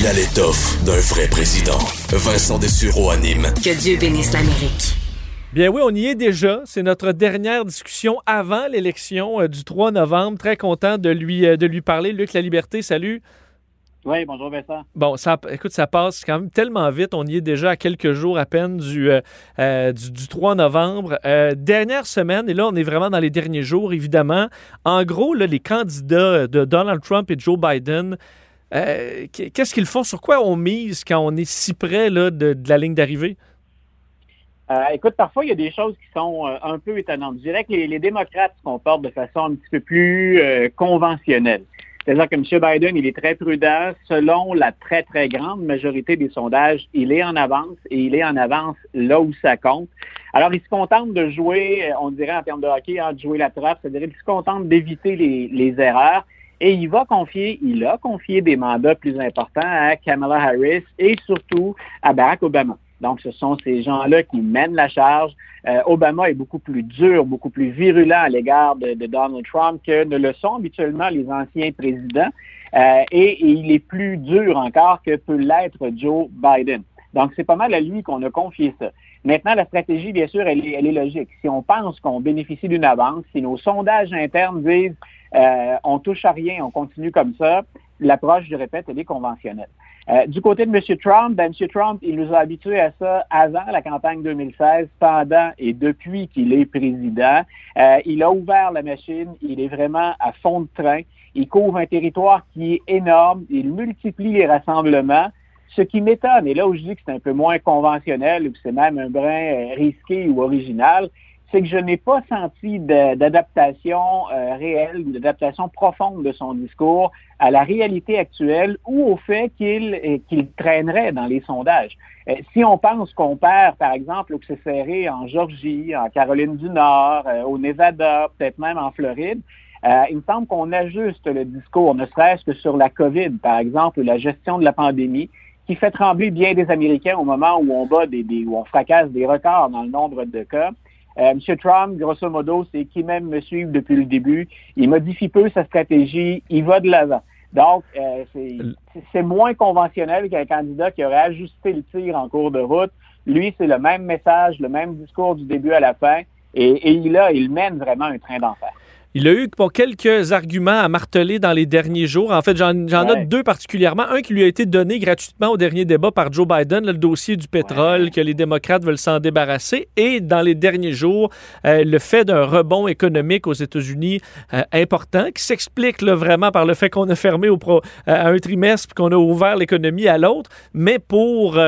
Il a l'étoffe d'un vrai président. Vincent Dessureau anime. Que Dieu bénisse l'Amérique. Bien oui, on y est déjà. C'est notre dernière discussion avant l'élection euh, du 3 novembre. Très content de lui, euh, de lui parler. Luc La Liberté, salut. Oui, bonjour Vincent. Bon, ça, écoute, ça passe quand même tellement vite. On y est déjà à quelques jours à peine du, euh, du, 3 novembre. dernière semaine, et là, on est vraiment dans les derniers jours, évidemment. En gros, là, les candidats de Donald Trump et Joe Biden, qu'est-ce qu'ils font? Sur quoi on mise quand on est si près là, de la ligne d'arrivée? Euh, écoute, parfois, il y a des choses qui sont euh, un peu étonnantes. Je dirais que les, démocrates se comportent de façon un petit peu plus euh, conventionnelle. C'est-à-dire que M. Biden, il est très prudent. Selon la très, très grande majorité des sondages, il est en avance et il est en avance là où ça compte. Alors, il se contente de jouer, on dirait en termes de hockey, hein, de jouer la trappe, c'est-à-dire qu'il se contente d'éviter les erreurs. Et il va confier, il a confié des mandats plus importants à Kamala Harris et surtout à Barack Obama. Donc, ce sont ces gens-là qui mènent la charge. Euh, Obama est beaucoup plus dur, beaucoup plus virulent à l'égard de, Donald Trump que ne le sont habituellement les anciens présidents. Euh, et, il est plus dur encore que peut l'être Joe Biden. Donc, c'est pas mal à lui qu'on a confié ça. Maintenant, la stratégie, bien sûr, elle est, elle est logique. Si on pense qu'on bénéficie d'une avance, si nos sondages internes disent euh, on touche à rien, on continue comme ça, l'approche, je répète, elle est conventionnelle. Euh, du côté de M. Trump, ben, M. Trump, il nous a habitués à ça avant la campagne 2016, pendant et depuis qu'il est président. Euh, il a ouvert la machine, il est vraiment à fond de train. Il couvre un territoire qui est énorme, il multiplie les rassemblements. Ce qui m'étonne, et là où je dis que c'est un peu moins conventionnel ou que c'est même un brin euh, risqué ou original, c'est que je n'ai pas senti d'adaptation euh, réelle, d'adaptation profonde de son discours à la réalité actuelle ou au fait qu'il euh, qu'il traînerait dans les sondages. Euh, si on pense qu'on perd, par exemple, ou que serré en Georgie, en Caroline du Nord, au Nevada, peut-être même en Floride, il me semble qu'on ajuste le discours, ne serait-ce que sur la COVID, par exemple, ou la gestion de la pandémie, qui fait trembler bien des Américains au moment où on bat des, des où on fracasse des records dans le nombre de cas. Euh, M. Trump, grosso modo, c'est qui même me suit depuis le début. Il modifie peu sa stratégie, il va de l'avant. Donc, euh, c'est moins conventionnel qu'un candidat qui aurait ajusté le tir en cours de route. Lui, c'est le même message, le même discours du début à la fin, et, et il a, il mène vraiment un train d'enfer. Il a eu pour quelques arguments à marteler dans les derniers jours. En fait, j'en note deux particulièrement. Un qui lui a été donné gratuitement au dernier débat par Joe Biden, le dossier du pétrole, que les démocrates veulent s'en débarrasser. Et dans les derniers jours, euh, le fait d'un rebond économique aux États-Unis euh, important, qui s'explique vraiment par le fait qu'on a fermé au pro, euh, à un trimestre puis qu'on a ouvert l'économie à l'autre. Mais pour,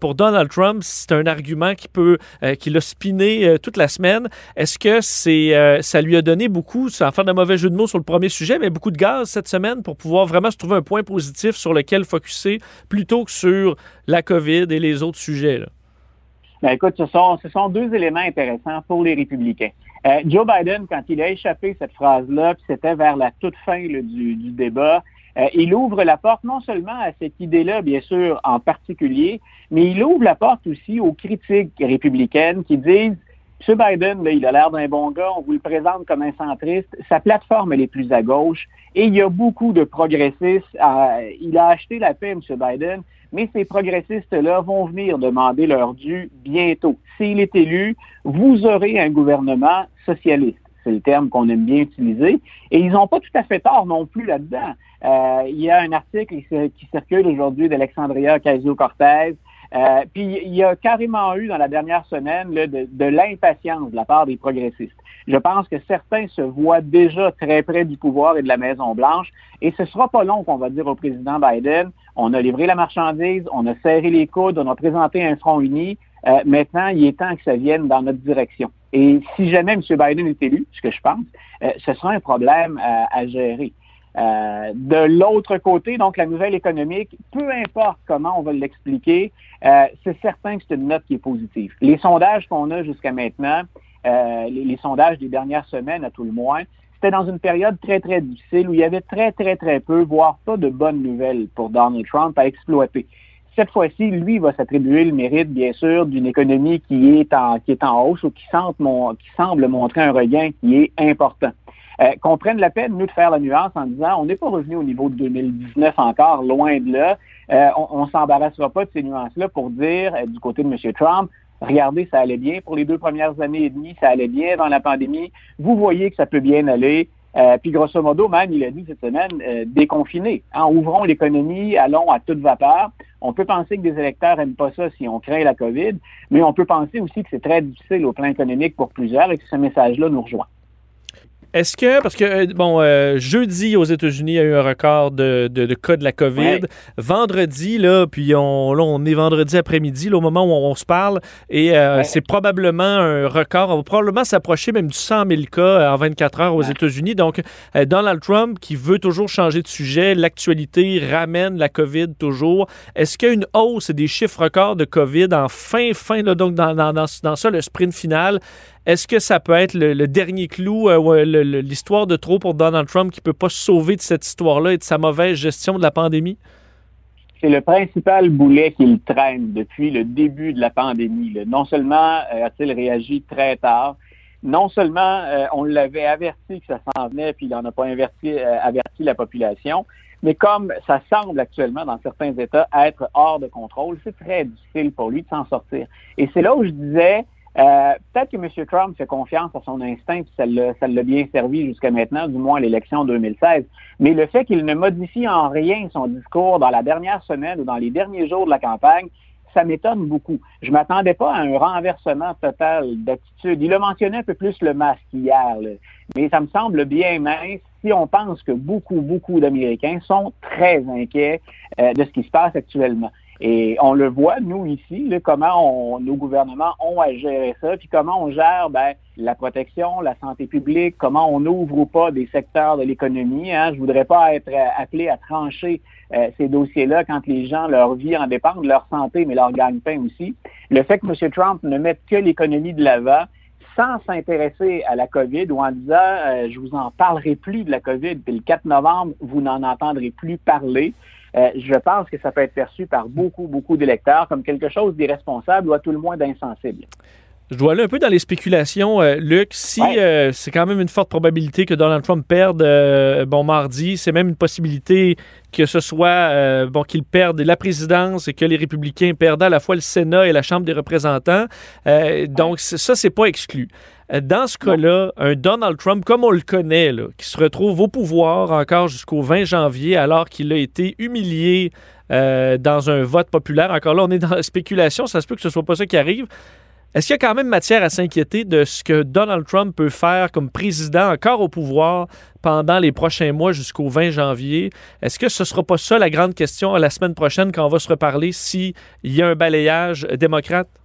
pour Donald Trump, c'est un argument qui peut, qui l'a spiné toute la semaine. Est-ce que c'est, ça lui a donné beaucoup sans faire de mauvais jeu de mots sur le premier sujet, mais beaucoup de gaz cette semaine pour pouvoir vraiment se trouver un point positif sur lequel focuser plutôt que sur la COVID et les autres sujets. Ben, écoute, ce sont, ce sont deux éléments intéressants pour les républicains. Euh, Joe Biden, quand il a échappé cette phrase-là, puis c'était vers la toute fin du, débat, euh, il ouvre la porte non seulement à cette idée-là, bien sûr, en particulier, mais il ouvre la porte aussi aux critiques républicaines qui disent M. Biden, là, il a l'air d'un bon gars, on vous le présente comme un centriste. Sa plateforme, elle est plus à gauche et il y a beaucoup de progressistes. Euh, il a acheté la paix, M. Biden, mais ces progressistes-là vont venir demander leur dû bientôt. S'il est élu, vous aurez un gouvernement socialiste. C'est le terme qu'on aime bien utiliser. Et ils n'ont pas tout à fait tort non plus là-dedans. Euh, il y a un article qui circule aujourd'hui d'Alexandria Ocasio-Cortez euh, puis il y a carrément eu dans la dernière semaine de, l'impatience de la part des progressistes. Je pense que certains se voient déjà très près du pouvoir et de la Maison-Blanche, et ce sera pas long qu'on va dire au président Biden, on a livré la marchandise, on a serré les coudes, on a présenté un front uni, euh, maintenant il est temps que ça vienne dans notre direction. Et si jamais M. Biden est élu, ce que je pense, euh, ce sera un problème à gérer. Euh, de l'autre côté, donc la nouvelle économique, peu importe comment on va l'expliquer, euh, c'est certain que c'est une note qui est positive. Les sondages qu'on a jusqu'à maintenant, euh, les, sondages des dernières semaines à tout le moins, c'était dans une période très, très difficile où il y avait très, très, très peu, voire pas de bonnes nouvelles pour Donald Trump à exploiter. Cette fois-ci, lui va s'attribuer le mérite, bien sûr, d'une économie qui est en, qui est en hausse ou qui semble montrer un regain qui est important euh, qu'on prenne la peine, nous, de faire la nuance en disant on n'est pas revenu au niveau de 2019 encore, loin de là. Euh, on ne s'embarrassera pas de ces nuances-là pour dire, euh, du côté de M. Trump, regardez, ça allait bien pour les deux premières années et demie, ça allait bien avant la pandémie. Vous voyez que ça peut bien aller. Puis grosso modo, même, il a dit cette semaine, euh, déconfiner. En hein, l'économie, allons à toute vapeur. On peut penser que des électeurs n'aiment pas ça si on craint la COVID, mais on peut penser aussi que c'est très difficile au plan économique pour plusieurs et que ce message-là nous rejoint. Est-ce que, parce que, euh, bon, euh, jeudi aux États-Unis, il y a eu un record de, de, cas de la COVID. Vendredi, là, puis on, là, on est vendredi après-midi, au moment où on, se parle, et euh, c'est probablement un record. On va probablement s'approcher même du 100 000 cas en 24 heures aux États-Unis. Donc, Donald Trump, qui veut toujours changer de sujet, l'actualité ramène la COVID toujours. Est-ce qu'il y a une hausse des chiffres records de COVID en fin, fin, là, donc dans, dans, dans, dans ça, le sprint final? Est-ce que ça peut être le, dernier clou, euh, l'histoire de trop pour Donald Trump qui ne peut pas se sauver de cette histoire-là et de sa mauvaise gestion de la pandémie? C'est le principal boulet qu'il traîne depuis le début de la pandémie. Non seulement euh, a-t-il réagi très tard, non seulement euh, on l'avait averti que ça s'en venait, puis il n'en a pas averti, averti la population, mais comme ça semble actuellement dans certains États être hors de contrôle, c'est très difficile pour lui de s'en sortir. Et c'est là où je disais, euh, peut-être que M. Trump fait confiance à son instinct, ça l'a bien servi jusqu'à maintenant, du moins à l'élection 2016. Mais le fait qu'il ne modifie en rien son discours dans la dernière semaine ou dans les derniers jours de la campagne, ça m'étonne beaucoup. Je m'attendais pas à un renversement total d'attitude. Il a mentionné un peu plus le masque hier, mais ça me semble bien mince si on pense que beaucoup, beaucoup d'Américains sont très inquiets euh, de ce qui se passe actuellement. Et on le voit, nous, ici, comment nos gouvernements ont à gérer ça, puis comment on gère ben, la protection, la santé publique, comment on ouvre ou pas des secteurs de l'économie. Hein. Je voudrais pas être appelé à trancher euh, ces dossiers-là quand les gens, leur vie en dépend, de leur santé, mais leur gagne-pain aussi. Le fait que M. Trump ne mette que l'économie de l'avant, sans s'intéresser à la COVID ou en disant euh, je vous en parlerai plus de la COVID, puis le 4 novembre, vous n'en entendrez plus parler. Euh, je pense que ça peut être perçu par beaucoup, beaucoup d'électeurs comme quelque chose d'irresponsable ou à tout le moins d'insensible. Je dois aller un peu dans les spéculations, euh, Luc. Si euh, c'est quand même une forte probabilité que Donald Trump perde bon mardi, c'est même une possibilité que ce soit bon qu'il perde la présidence et que les républicains perdent à la fois le Sénat et la Chambre des représentants. donc ça, c'est pas exclu. Dans ce cas-là, un Donald Trump comme on le connaît, qui se retrouve au pouvoir encore jusqu'au 20 janvier alors qu'il a été humilié euh, dans un vote populaire. Encore là, on est dans la spéculation, ça se peut que ce soit pas ça qui arrive. Est-ce qu'il y a quand même matière à s'inquiéter de ce que Donald Trump peut faire comme président encore au pouvoir pendant les prochains mois jusqu'au 20 janvier? Est-ce que ce ne sera pas ça la grande question la semaine prochaine quand on va se reparler s'il y a un balayage démocrate?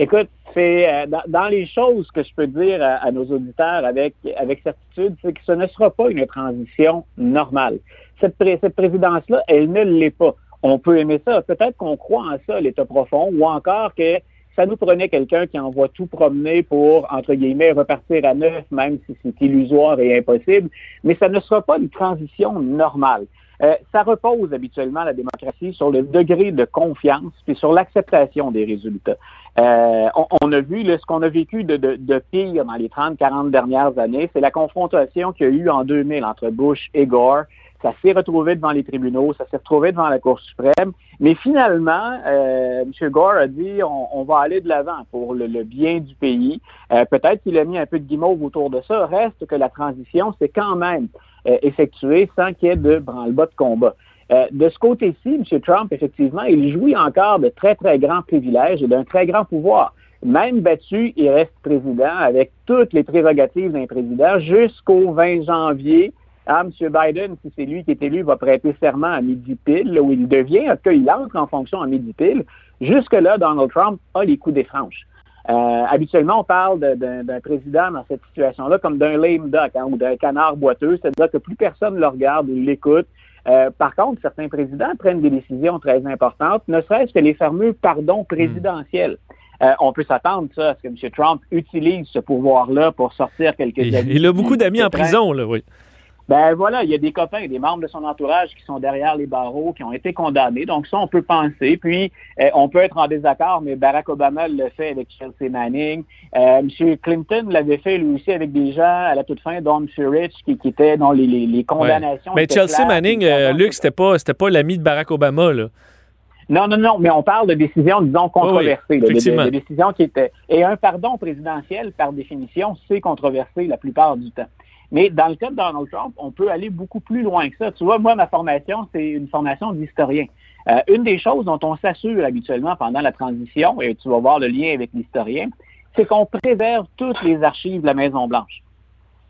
Écoute, c'est euh, dans, les choses que je peux dire à, nos auditeurs avec, avec certitude, c'est que ce ne sera pas une transition normale. Cette, cette présidence-là, elle ne l'est pas. On peut aimer ça. Peut-être qu'on croit en ça, l'état profond, ou encore que ça nous prenait quelqu'un qui envoie tout promener pour, entre guillemets, repartir à neuf, même si c'est illusoire et impossible. Mais ça ne sera pas une transition normale. Euh, ça repose habituellement la démocratie sur le degré de confiance et sur l'acceptation des résultats. Euh, on, a vu ce qu'on a vécu de, de, pire dans les 30-40 dernières années, c'est la confrontation qu'il y a eu en 2000 entre Bush et Gore. Ça s'est retrouvé devant les tribunaux, ça s'est retrouvé devant la Cour suprême, mais finalement, euh, M. Gore a dit on, va aller de l'avant pour le, bien du pays. Euh, peut-être qu'il a mis un peu de guimauve autour de ça. Reste que la transition s'est quand même euh, sans qu'il y ait de branle-bas de combat. Euh, de ce côté-ci, M. Trump, effectivement, il jouit encore de très, très grands privilèges et d'un très grand pouvoir. Même battu, il reste président avec toutes les prérogatives d'un président jusqu'au 20 janvier. Ah, M. Biden, si c'est lui qui est élu, va prêter serment à midi pile, où il devient, en tout il entre en fonction à midi pile. Jusque-là, Donald Trump a les coups des franches. Euh, habituellement, on parle d'un président dans cette situation-là comme d'un lame duck hein, ou d'un canard boiteux, c'est-à-dire que plus personne le regarde ou l'écoute. Euh, par contre, certains présidents prennent des décisions très importantes, ne serait-ce que les fameux pardons présidentiels. Euh, on peut s'attendre à ce que M. Trump utilise ce pouvoir-là pour sortir quelques amis. Il a beaucoup d'amis en prison, là, oui. Ben voilà, il y a des copains, des membres de son entourage qui sont derrière les barreaux, qui ont été condamnés. Donc ça, on peut penser. Puis, euh, on peut être en désaccord, mais Barack Obama le fait avec Chelsea Manning. Euh, M. Clinton l'avait fait lui aussi avec des gens à la toute fin, dont M. Rich, qui, qui était dans les, les, condamnations. Mais Chelsea Manning, euh, Luc, c'était pas, c'était pas l'ami de Barack Obama, là. Non, non, non, mais on parle de décisions, disons, controversées. de, décisions qui étaient. Et un pardon présidentiel, par définition, c'est controversé la plupart du temps. Mais dans le cas de Donald Trump, on peut aller beaucoup plus loin que ça. Tu vois, moi, ma formation, c'est une formation d'historien. Euh, une des choses dont on s'assure habituellement pendant la transition, et tu vas voir le lien avec l'historien, c'est qu'on préserve toutes les archives de la Maison-Blanche.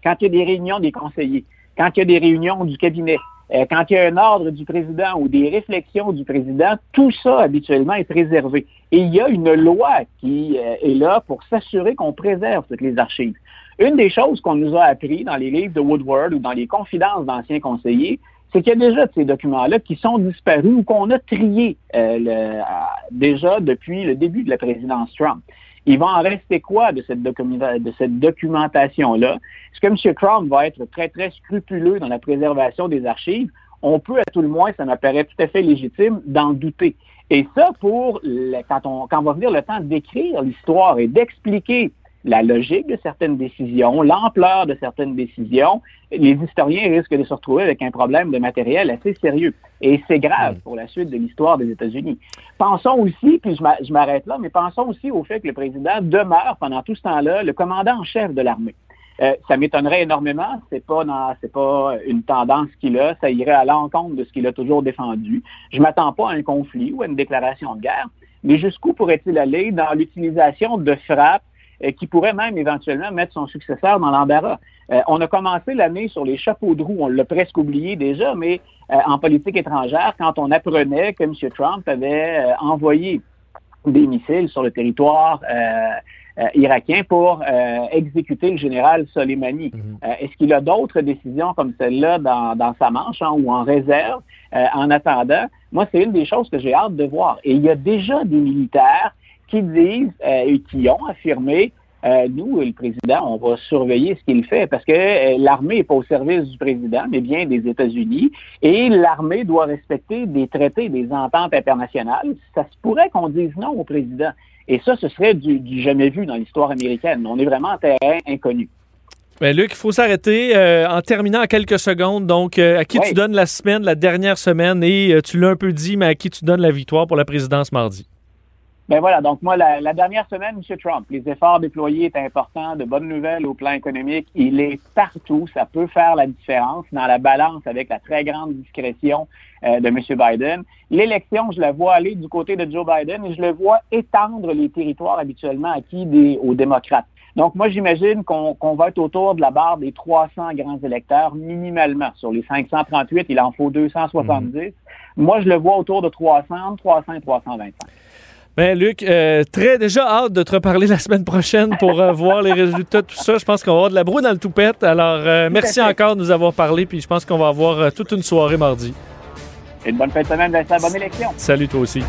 Quand il y a des réunions des conseillers, quand il y a des réunions du cabinet, euh, quand il y a un ordre du président ou des réflexions du président, tout ça habituellement est préservé. Et il y a une loi qui euh, est là pour s'assurer qu'on préserve toutes les archives. Une des choses qu'on nous a appris dans les livres de Woodward ou dans les confidences d'anciens conseillers, c'est qu'il y a déjà de ces documents-là qui sont disparus ou qu'on a triés euh, déjà depuis le début de la présidence Trump. Il va en rester quoi de cette, documentation-là? Est-ce que M. Trump va être très, très scrupuleux dans la préservation des archives? On peut, à tout le moins, ça m'apparaît tout à fait légitime, d'en douter. Et ça, pour quand, on, quand va venir le temps d'écrire l'histoire et d'expliquer la logique de certaines décisions, l'ampleur de certaines décisions, les historiens risquent de se retrouver avec un problème de matériel assez sérieux. Et c'est grave pour la suite de l'histoire des États-Unis. Pensons aussi, puis je m'arrête là, mais pensons aussi au fait que le président demeure pendant tout ce temps-là le commandant en chef de l'armée. Euh, ça m'étonnerait énormément. C'est pas c'est pas une tendance qu'il a. Ça irait à l'encontre de ce qu'il a toujours défendu. Je m'attends pas à un conflit ou à une déclaration de guerre. Mais jusqu'où pourrait-il aller dans l'utilisation de frappes qui pourrait même éventuellement mettre son successeur dans l'embarras. Euh, on a commencé l'année sur les chapeaux de roue, on l'a presque oublié déjà, mais euh, en politique étrangère, quand on apprenait que M. Trump avait envoyé des missiles sur le territoire irakien pour exécuter le général Soleimani. Mhm. Est-ce qu'il a d'autres décisions comme celle-là dans, sa manche hein, ou en réserve? En attendant? Moi, c'est une des choses que j'ai hâte de voir. Et il y a déjà des militaires qui disent euh, et qui ont affirmé euh, nous, le président, on va surveiller ce qu'il fait parce que euh, l'armée n'est pas au service du président, mais bien des États-Unis. Et l'armée doit respecter des traités, des ententes internationales. Ça se pourrait qu'on dise non au président. Et ça, ce serait du, jamais vu dans l'histoire américaine. On est vraiment en terrain inconnu. Mais Luc, il faut s'arrêter en terminant en quelques secondes. Donc, à qui tu donnes la semaine, la dernière semaine, et tu l'as un peu dit, mais à qui tu donnes la victoire pour la présidence mardi? Ben voilà, donc moi, la, dernière semaine, M. Trump, les efforts déployés est important, de bonnes nouvelles au plan économique, il est partout, ça peut faire la différence dans la balance avec la très grande discrétion euh, de M. Biden. L'élection, je la vois aller du côté de Joe Biden et je le vois étendre les territoires habituellement acquis des, aux démocrates. Donc, moi, j'imagine qu'on va être autour de la barre des 300 grands électeurs minimalement. Sur les 538, il en faut 270. Mm-hmm. Moi, je le vois autour de 300, 300 et 325. Ben, Luc, euh, très déjà hâte de te reparler la semaine prochaine pour euh, voir les résultats de tout ça. Je pense qu'on va avoir de la broue dans le toupette. Alors, euh, merci encore de nous avoir parlé. Puis je pense qu'on va avoir toute une soirée mardi. Une bonne fin de semaine, Vincent. Bonne élection. Salut toi aussi.